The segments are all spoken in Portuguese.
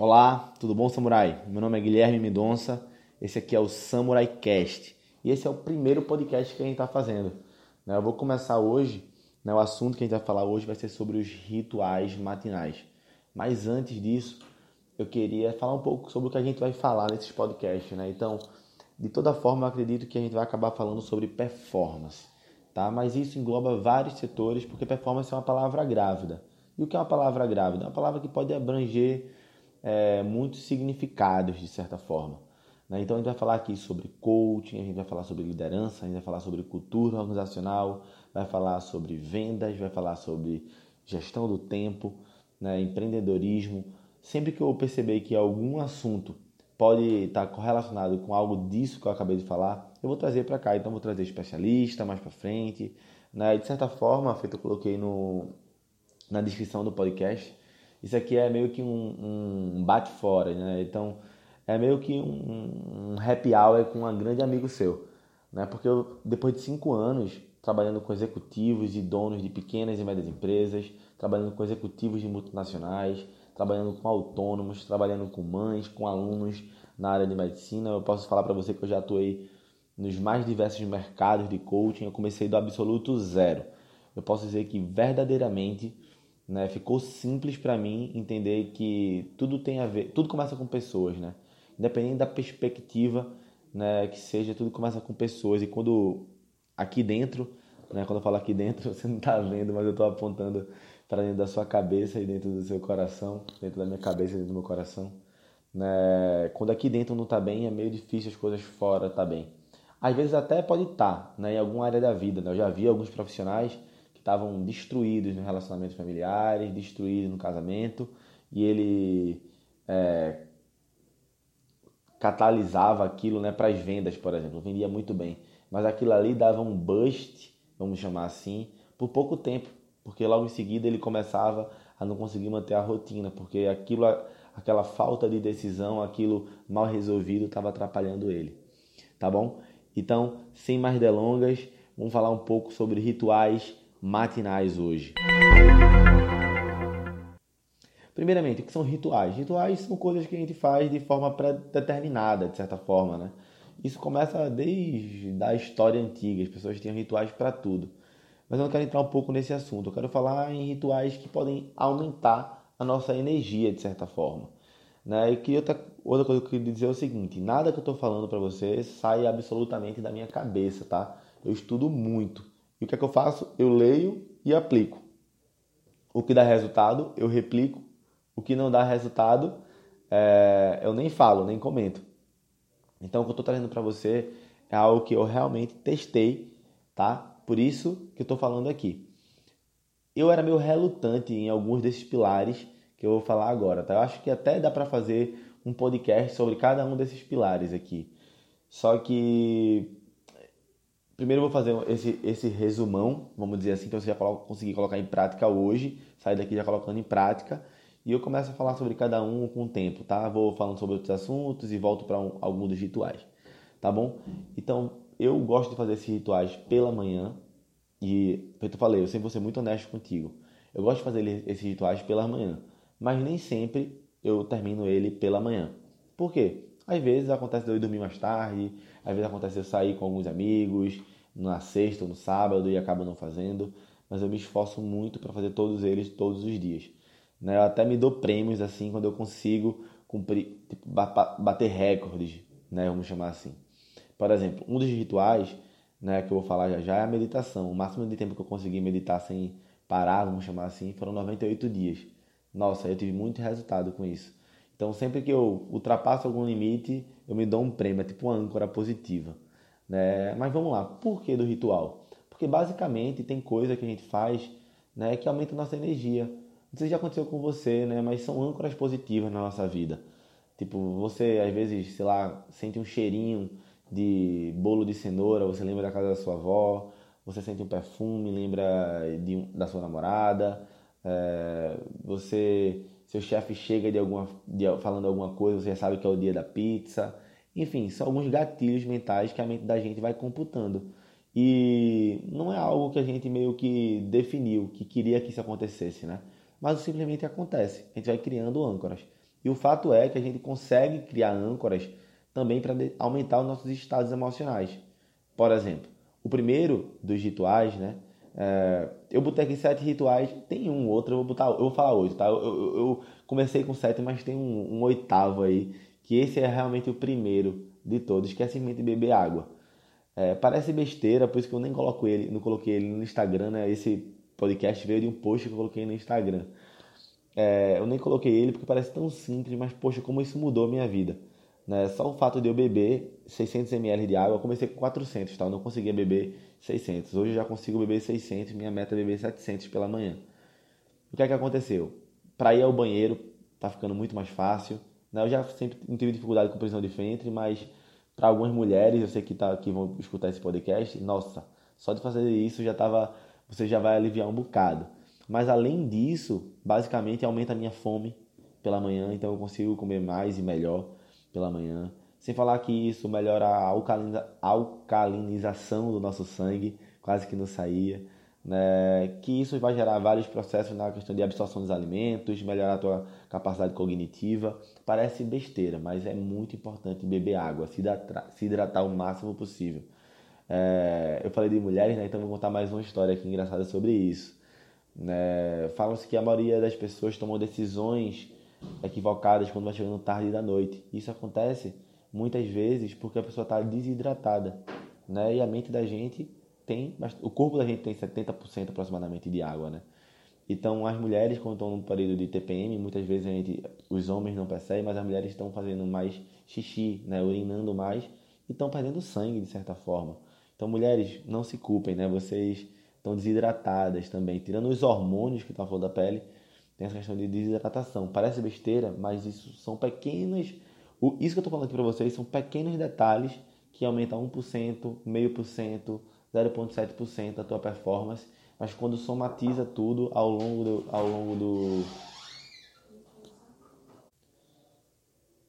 Olá, tudo bom, Samurai? Meu nome é Guilherme Mendonça, esse aqui é o Samurai Cast e esse é o primeiro podcast que a gente está fazendo. Né? Eu vou começar hoje, né, o assunto que a gente vai falar hoje vai ser sobre os rituais matinais. Mas antes disso, eu queria falar um pouco sobre o que a gente vai falar nesses podcasts. Né? Então, de toda forma, eu acredito que a gente vai acabar falando sobre performance. Tá? Mas isso engloba vários setores, porque performance é uma palavra grávida. E o que é uma palavra grávida? É uma palavra que pode abranger é, muitos significados, de certa forma. Né? Então a gente vai falar aqui sobre coaching, a gente vai falar sobre liderança, a gente vai falar sobre cultura organizacional, vai falar sobre vendas, vai falar sobre gestão do tempo, né? empreendedorismo. Sempre que eu perceber que algum assunto pode estar correlacionado com algo disso que eu acabei de falar, eu vou trazer para cá. Então vou trazer especialista mais para frente, né? De certa forma, feito eu coloquei no na descrição do podcast. Isso aqui é meio que um, um bate fora, né? Então é meio que um, um happy hour com um grande amigo seu, né? Porque eu, depois de cinco anos trabalhando com executivos e donos de pequenas e médias empresas, trabalhando com executivos de multinacionais, trabalhando com autônomos, trabalhando com mães, com alunos na área de medicina, eu posso falar para você que eu já atuei nos mais diversos mercados de coaching. Eu comecei do absoluto zero. Eu posso dizer que verdadeiramente né? Ficou simples para mim entender que tudo tem a ver, tudo começa com pessoas, né? Independente da perspectiva, né, que seja, tudo começa com pessoas e quando aqui dentro, né, quando eu falo aqui dentro, você não está vendo, mas eu estou apontando para dentro da sua cabeça e dentro do seu coração, dentro da minha cabeça e dentro do meu coração. Né? Quando aqui dentro não está bem, é meio difícil as coisas fora tá bem. Às vezes até pode estar, tá, né, em alguma área da vida. Né? Eu já vi alguns profissionais estavam destruídos no relacionamento familiares, destruídos no casamento, e ele é, catalisava aquilo né, para as vendas, por exemplo, vendia muito bem. Mas aquilo ali dava um bust, vamos chamar assim, por pouco tempo, porque logo em seguida ele começava a não conseguir manter a rotina, porque aquilo, aquela falta de decisão, aquilo mal resolvido estava atrapalhando ele. Tá bom? Então, sem mais delongas, vamos falar um pouco sobre rituais matinais hoje. Primeiramente, o que são rituais? Rituais são coisas que a gente faz de forma pré-determinada, de certa forma, né? Isso começa desde a história antiga, as pessoas tinham rituais para tudo. Mas eu não quero entrar um pouco nesse assunto, eu quero falar em rituais que podem aumentar a nossa energia, de certa forma. Né? E que outra, outra coisa que eu queria dizer é o seguinte: nada que eu estou falando para você sai absolutamente da minha cabeça, tá? Eu estudo muito. E o que é que eu faço? Eu leio e aplico. O que dá resultado, eu replico. O que não dá resultado, é, eu nem falo, nem comento. Então, o que eu estou trazendo para você é algo que eu realmente testei, tá? Por isso que eu estou falando aqui. Eu era meio relutante em alguns desses pilares que eu vou falar agora, tá? Eu acho que até dá para fazer um podcast sobre cada um desses pilares aqui. Só que Primeiro eu vou fazer esse, esse resumão, vamos dizer assim, para você já conseguir colocar em prática hoje, sair daqui já colocando em prática, e eu começo a falar sobre cada um com o tempo, tá? Vou falando sobre outros assuntos e volto para um, alguns dos rituais, tá bom? Então, eu gosto de fazer esses rituais pela manhã, e, como eu falei, eu sempre vou ser muito honesto contigo. Eu gosto de fazer esses rituais pela manhã, mas nem sempre eu termino ele pela manhã. Por quê? Às vezes acontece de eu dormir mais tarde, às vezes acontece de eu sair com alguns amigos na sexta ou no sábado e acabo não fazendo, mas eu me esforço muito para fazer todos eles todos os dias. Né? Eu até me dou prêmios assim quando eu consigo cumprir, tipo, bater recordes, né? vamos chamar assim. Por exemplo, um dos rituais né, que eu vou falar já já é a meditação. O máximo de tempo que eu consegui meditar sem parar, vamos chamar assim, foram 98 dias. Nossa, eu tive muito resultado com isso. Então, sempre que eu ultrapasso algum limite, eu me dou um prêmio, é tipo uma âncora positiva. Né? Mas vamos lá, por que do ritual? Porque basicamente tem coisa que a gente faz né, que aumenta a nossa energia. Não sei se já aconteceu com você, né, mas são âncoras positivas na nossa vida. Tipo, você às vezes, sei lá, sente um cheirinho de bolo de cenoura, você lembra da casa da sua avó, você sente um perfume, lembra de, da sua namorada, é, você seu chefe chega de alguma, de, falando alguma coisa, você já sabe que é o dia da pizza. Enfim, são alguns gatilhos mentais que a mente da gente vai computando. E não é algo que a gente meio que definiu, que queria que isso acontecesse, né? Mas simplesmente acontece. A gente vai criando âncoras. E o fato é que a gente consegue criar âncoras também para aumentar os nossos estados emocionais. Por exemplo, o primeiro dos rituais, né? É, eu botei aqui sete rituais, tem um outro, eu vou botar, eu vou falar oito, tá? Eu, eu, eu comecei com sete, mas tem um, um, oitavo aí, que esse é realmente o primeiro de todos, que é simplesmente beber água. É, parece besteira, por isso que eu nem coloco ele, não coloquei ele no Instagram, né? Esse podcast veio de um post que eu coloquei no Instagram. É, eu nem coloquei ele porque parece tão simples, mas poxa, como isso mudou a minha vida. Né? Só o fato de eu beber 600 ml de água, eu comecei com 400, tá? eu não conseguia beber 600. Hoje eu já consigo beber 600, minha meta é beber 700 pela manhã. O que é que aconteceu? Para ir ao banheiro tá ficando muito mais fácil. Né? Eu já sempre tive dificuldade com prisão de ventre, mas para algumas mulheres, eu sei que, tá, que vão escutar esse podcast, nossa, só de fazer isso já tava, você já vai aliviar um bocado. Mas além disso, basicamente aumenta a minha fome pela manhã, então eu consigo comer mais e melhor pela manhã. Sem falar que isso melhora a alcalinização do nosso sangue, quase que não saía. Né? Que isso vai gerar vários processos na questão de absorção dos alimentos, melhorar a tua capacidade cognitiva. Parece besteira, mas é muito importante beber água, se hidratar, se hidratar o máximo possível. É, eu falei de mulheres, né? então vou contar mais uma história aqui engraçada sobre isso. Né? Fala-se que a maioria das pessoas tomam decisões equivocadas quando vai chegando tarde da noite. Isso acontece muitas vezes porque a pessoa está desidratada, né? E a mente da gente tem, o corpo da gente tem 70% aproximadamente de água, né? Então, as mulheres, quando estão no período de TPM, muitas vezes a gente, os homens não percebem, mas as mulheres estão fazendo mais xixi, né? urinando mais e estão perdendo sangue, de certa forma. Então, mulheres, não se culpem, né? Vocês estão desidratadas também. Tirando os hormônios que estão flor da pele, tem essa questão de desidratação. Parece besteira, mas isso são pequenas. Isso que eu estou falando aqui para vocês são pequenos detalhes que aumentam 1%, meio por cento, 0,7% a tua performance. Mas quando somatiza tudo ao longo do, ao longo do.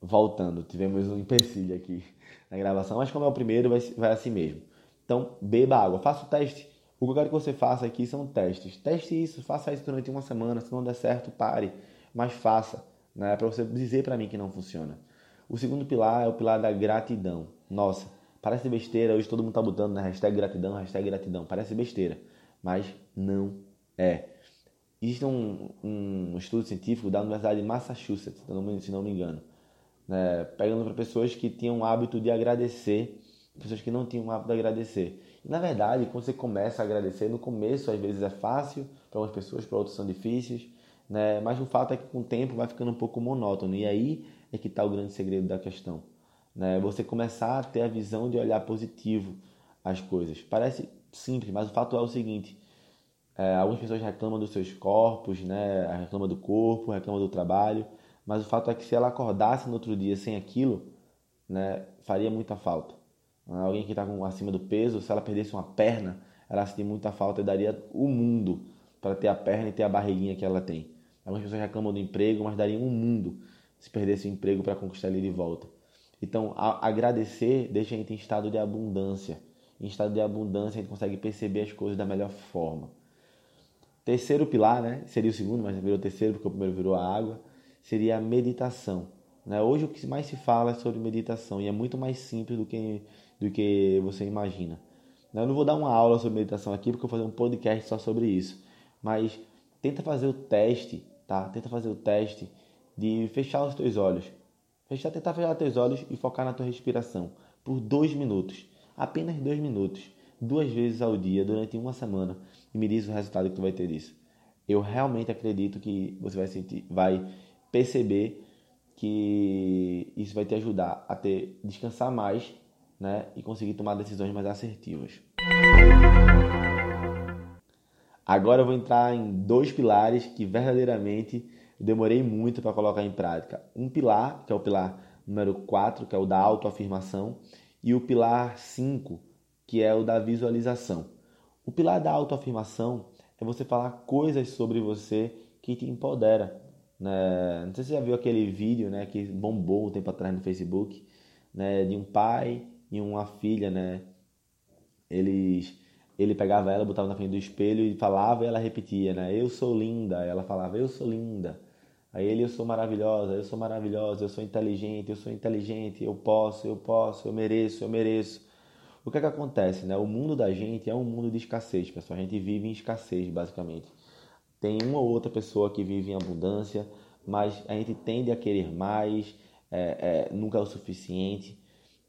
Voltando, tivemos um empecilho aqui na gravação, mas como é o primeiro, vai, vai assim mesmo. Então, beba água. Faça o teste o que eu quero que você faça aqui são testes. Teste isso, faça isso durante uma semana. Se não der certo, pare. Mas faça, né? Para você dizer para mim que não funciona. O segundo pilar é o pilar da gratidão. Nossa, parece besteira. Hoje todo mundo tá botando na hashtag gratidão, hashtag gratidão. Parece besteira, mas não é. Existe um, um estudo científico da Universidade de Massachusetts, se não me engano, né? pegando para pessoas que tinham o hábito de agradecer, pessoas que não tinham o hábito de agradecer. Na verdade, quando você começa a agradecer, no começo às vezes é fácil, para umas pessoas, para outras são difíceis, né? mas o fato é que com o tempo vai ficando um pouco monótono. E aí é que está o grande segredo da questão. Né? Você começar a ter a visão de olhar positivo as coisas. Parece simples, mas o fato é o seguinte: é, algumas pessoas reclamam dos seus corpos, né? reclamam do corpo, reclamam do trabalho, mas o fato é que se ela acordasse no outro dia sem aquilo, né, faria muita falta. Alguém que está acima do peso, se ela perdesse uma perna, ela sentiria muita falta e daria o mundo para ter a perna e ter a barriguinha que ela tem. Algumas pessoas reclamam do emprego, mas dariam um mundo se perdesse o emprego para conquistar ele de volta. Então, agradecer deixa a gente em estado de abundância. Em estado de abundância, a gente consegue perceber as coisas da melhor forma. Terceiro pilar, né? Seria o segundo, mas virou o terceiro porque o primeiro virou a água. Seria a meditação. Né? Hoje o que mais se fala é sobre meditação e é muito mais simples do que do que você imagina. Eu não vou dar uma aula sobre meditação aqui porque eu vou fazer um podcast só sobre isso, mas tenta fazer o teste, tá? Tenta fazer o teste de fechar os teus olhos. Fechar, tentar fechar os teus olhos e focar na tua respiração por dois minutos, apenas dois minutos, duas vezes ao dia durante uma semana e me diz o resultado que tu vai ter disso. Eu realmente acredito que você vai sentir, vai perceber que isso vai te ajudar a ter descansar mais né, e conseguir tomar decisões mais assertivas. Agora eu vou entrar em dois pilares que verdadeiramente demorei muito para colocar em prática. Um pilar, que é o pilar número 4, que é o da autoafirmação, e o pilar 5, que é o da visualização. O pilar da autoafirmação é você falar coisas sobre você que te empodera. Né? Não sei se você já viu aquele vídeo né, que bombou um tempo atrás no Facebook, né, de um pai e uma filha, né? Eles, ele pegava ela, botava na frente do espelho e falava e ela repetia, né? Eu sou linda. Ela falava, eu sou linda. Aí ele, eu sou maravilhosa, eu sou maravilhosa, eu sou inteligente, eu sou inteligente, eu posso, eu posso, eu mereço, eu mereço. O que é que acontece, né? O mundo da gente é um mundo de escassez, pessoal. A gente vive em escassez, basicamente. Tem uma ou outra pessoa que vive em abundância, mas a gente tende a querer mais, é, é, nunca é o suficiente.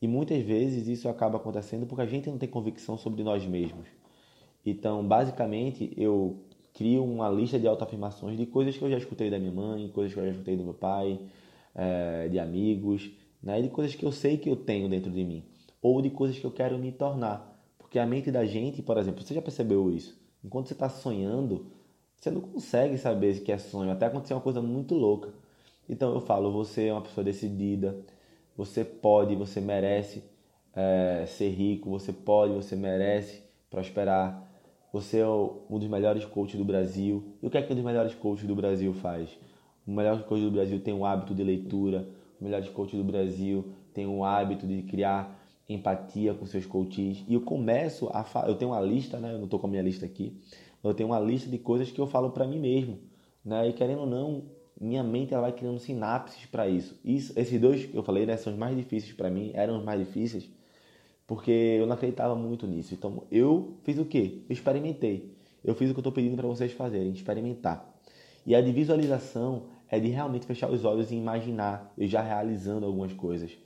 E muitas vezes isso acaba acontecendo porque a gente não tem convicção sobre nós mesmos. Então, basicamente, eu crio uma lista de autoafirmações de coisas que eu já escutei da minha mãe, coisas que eu já escutei do meu pai, é, de amigos, né? de coisas que eu sei que eu tenho dentro de mim, ou de coisas que eu quero me tornar. Porque a mente da gente, por exemplo, você já percebeu isso? Enquanto você está sonhando, você não consegue saber se que é sonho, até acontecer uma coisa muito louca. Então eu falo, você é uma pessoa decidida, você pode, você merece é, ser rico, você pode, você merece prosperar, você é um dos melhores coaches do Brasil. E o que é que um dos melhores coaches do Brasil faz? O melhor coach do Brasil tem um hábito de leitura. O melhor coach do Brasil tem um hábito de criar empatia com seus coaches. E eu começo a falar, eu tenho uma lista, né? Eu não estou com a minha lista aqui. Eu tenho uma lista de coisas que eu falo para mim mesmo, né? E querendo ou não, minha mente ela vai criando sinapses para isso. isso. Esses dois que eu falei, né, são os mais difíceis para mim, eram os mais difíceis porque eu não acreditava muito nisso. Então eu fiz o quê? Eu experimentei. Eu fiz o que eu estou pedindo para vocês fazerem, experimentar. E a de visualização é de realmente fechar os olhos e imaginar eu já realizando algumas coisas.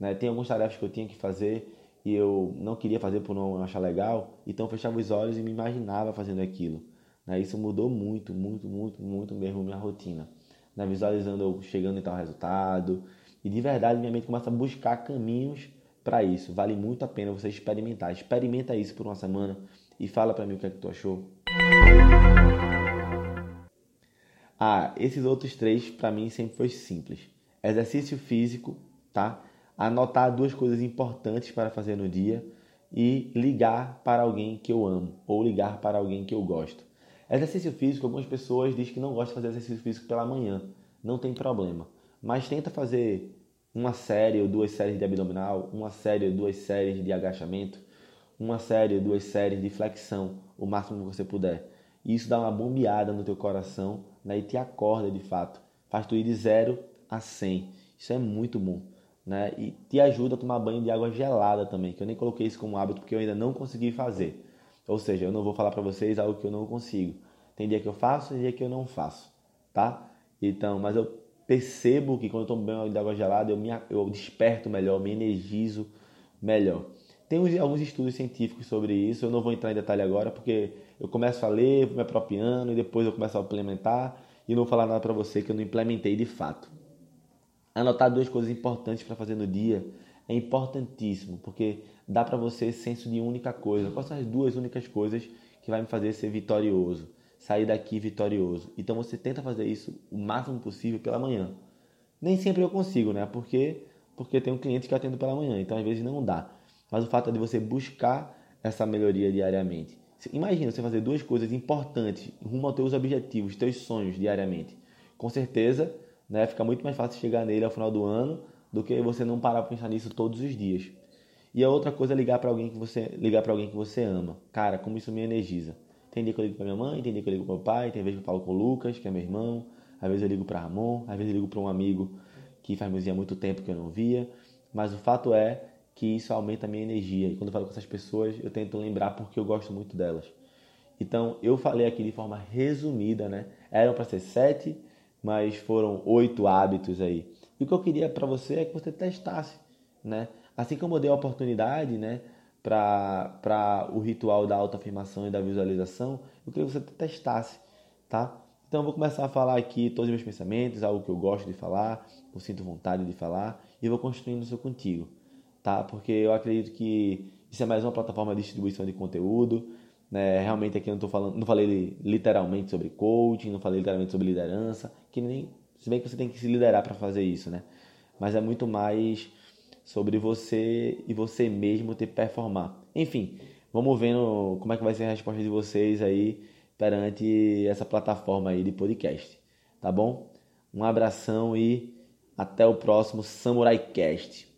Né? Tem algumas tarefas que eu tinha que fazer e eu não queria fazer por não achar legal, então eu fechava os olhos e me imaginava fazendo aquilo. Né? Isso mudou muito, muito, muito, muito mesmo minha rotina. Né? Visualizando eu chegando em tal resultado e de verdade minha mente começa a buscar caminhos para isso. Vale muito a pena você experimentar. Experimenta isso por uma semana e fala para mim o que é que tu achou. Ah, esses outros três para mim sempre foi simples. Exercício físico, tá? Anotar duas coisas importantes para fazer no dia e ligar para alguém que eu amo ou ligar para alguém que eu gosto. Exercício físico, algumas pessoas dizem que não gostam de fazer exercício físico pela manhã. Não tem problema. Mas tenta fazer uma série ou duas séries de abdominal, uma série ou duas séries de agachamento, uma série ou duas séries de flexão, o máximo que você puder. Isso dá uma bombeada no teu coração né, e te acorda de fato. Faz tu ir de 0 a 100. Isso é muito bom. Né? E te ajuda a tomar banho de água gelada também, que eu nem coloquei isso como hábito porque eu ainda não consegui fazer. Ou seja, eu não vou falar para vocês algo que eu não consigo. Tem dia que eu faço e dia que eu não faço, tá? Então, mas eu percebo que quando eu tomo banho de água gelada eu, me, eu desperto melhor, me energizo melhor. Tem uns, alguns estudos científicos sobre isso, eu não vou entrar em detalhe agora porque eu começo a ler, vou me apropriando e depois eu começo a implementar e não vou falar nada para você que eu não implementei de fato. Anotar duas coisas importantes para fazer no dia é importantíssimo porque dá para você senso de única coisa. Quais são as duas únicas coisas que vai me fazer ser vitorioso? sair daqui vitorioso. Então você tenta fazer isso o máximo possível pela manhã. Nem sempre eu consigo, né? Porque porque tem um cliente que eu atendo pela manhã, então às vezes não dá. Mas o fato é de você buscar essa melhoria diariamente. Imagina você fazer duas coisas importantes rumo aos teus objetivos, teus sonhos diariamente. Com certeza, né, fica muito mais fácil chegar nele ao final do ano do que você não parar para pensar nisso todos os dias. E a outra coisa é ligar para alguém que você ligar para alguém que você ama. Cara, como isso me energiza. Tem dia que eu ligo para minha mãe, tem dia que eu ligo para o pai, tem vezes que eu falo com o Lucas, que é meu irmão, às vezes eu ligo para Ramon, às vezes eu ligo para um amigo que faz há muito tempo que eu não via. Mas o fato é que isso aumenta a minha energia. E quando eu falo com essas pessoas, eu tento lembrar porque eu gosto muito delas. Então, eu falei aqui de forma resumida, né? Eram para ser sete, mas foram oito hábitos aí. E o que eu queria para você é que você testasse, né? Assim como eu dei a oportunidade, né? para o ritual da autoafirmação e da visualização, eu queria que você testasse, tá? Então eu vou começar a falar aqui todos os meus pensamentos, algo que eu gosto de falar, eu sinto vontade de falar, e vou construindo isso contigo, tá? Porque eu acredito que isso é mais uma plataforma de distribuição de conteúdo, né? Realmente aqui eu não tô falando, não falei literalmente sobre coaching, não falei literalmente sobre liderança, que nem se bem que você tem que se liderar para fazer isso, né? Mas é muito mais sobre você e você mesmo te performar. Enfim, vamos vendo como é que vai ser a resposta de vocês aí perante essa plataforma aí de podcast, tá bom? Um abração e até o próximo Samurai Cast.